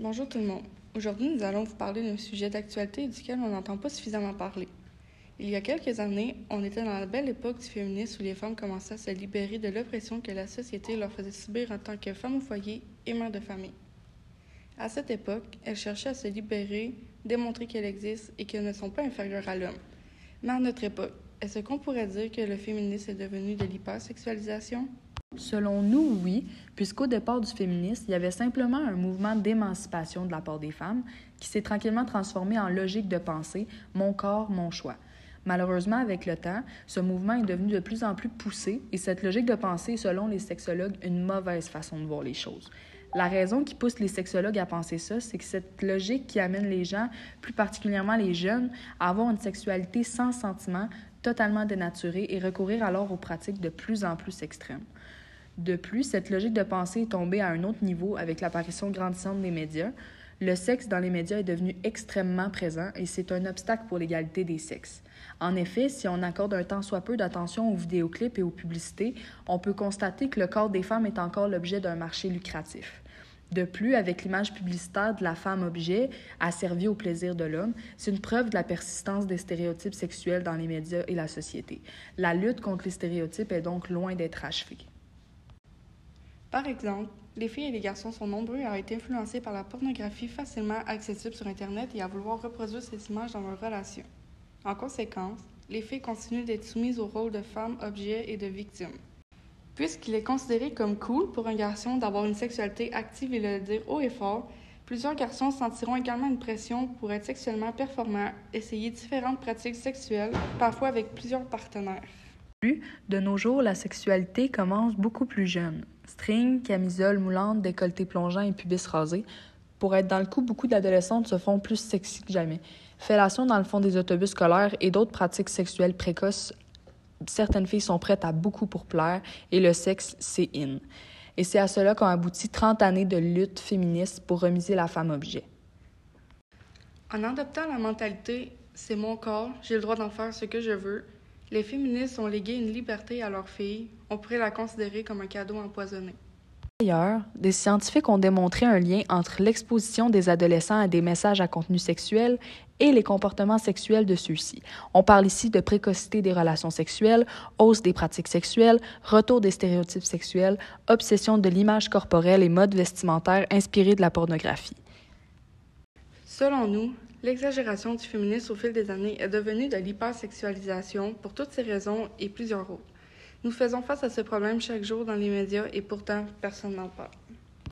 Bonjour tout le monde. Aujourd'hui, nous allons vous parler d'un sujet d'actualité duquel on n'entend pas suffisamment parler. Il y a quelques années, on était dans la belle époque du féminisme où les femmes commençaient à se libérer de l'oppression que la société leur faisait subir en tant que femmes au foyer et mères de famille. À cette époque, elles cherchaient à se libérer, démontrer qu'elles existent et qu'elles ne sont pas inférieures à l'homme. Mais à notre époque, est-ce qu'on pourrait dire que le féminisme est devenu de l'hypersexualisation? Selon nous, oui, puisqu'au départ du féminisme, il y avait simplement un mouvement d'émancipation de la part des femmes qui s'est tranquillement transformé en logique de pensée mon corps, mon choix. Malheureusement, avec le temps, ce mouvement est devenu de plus en plus poussé et cette logique de pensée est, selon les sexologues, une mauvaise façon de voir les choses. La raison qui pousse les sexologues à penser ça, c'est que cette logique qui amène les gens, plus particulièrement les jeunes, à avoir une sexualité sans sentiment, totalement dénaturée et recourir alors aux pratiques de plus en plus extrêmes. De plus, cette logique de pensée est tombée à un autre niveau avec l'apparition grandissante des médias. Le sexe dans les médias est devenu extrêmement présent et c'est un obstacle pour l'égalité des sexes. En effet, si on accorde un tant soit peu d'attention aux vidéoclips et aux publicités, on peut constater que le corps des femmes est encore l'objet d'un marché lucratif. De plus, avec l'image publicitaire de la femme objet asservie au plaisir de l'homme, c'est une preuve de la persistance des stéréotypes sexuels dans les médias et la société. La lutte contre les stéréotypes est donc loin d'être achevée. Par exemple, les filles et les garçons sont nombreux à être influencés par la pornographie facilement accessible sur Internet et à vouloir reproduire ces images dans leurs relations. En conséquence, les filles continuent d'être soumises au rôle de femmes, objets et de victimes. Puisqu'il est considéré comme cool pour un garçon d'avoir une sexualité active et le dire haut et fort, plusieurs garçons sentiront également une pression pour être sexuellement performants, essayer différentes pratiques sexuelles, parfois avec plusieurs partenaires. De nos jours, la sexualité commence beaucoup plus jeune. String, camisole moulante, décolleté plongeant et pubis rasé. Pour être dans le coup, beaucoup d'adolescentes se font plus sexy que jamais. Fellation dans le fond des autobus scolaires et d'autres pratiques sexuelles précoces certaines filles sont prêtes à beaucoup pour plaire et le sexe, c'est in. Et c'est à cela qu'ont abouti 30 années de lutte féministe pour remiser la femme objet. En adoptant la mentalité c'est mon corps, j'ai le droit d'en faire ce que je veux, les féministes ont légué une liberté à leurs filles, on pourrait la considérer comme un cadeau empoisonné. D'ailleurs, des scientifiques ont démontré un lien entre l'exposition des adolescents à des messages à contenu sexuel et les comportements sexuels de ceux-ci. On parle ici de précocité des relations sexuelles, hausse des pratiques sexuelles, retour des stéréotypes sexuels, obsession de l'image corporelle et mode vestimentaire inspirés de la pornographie. Selon nous, l'exagération du féminisme au fil des années est devenue de l'hypersexualisation pour toutes ces raisons et plusieurs autres. Nous faisons face à ce problème chaque jour dans les médias et pourtant personne n'en parle.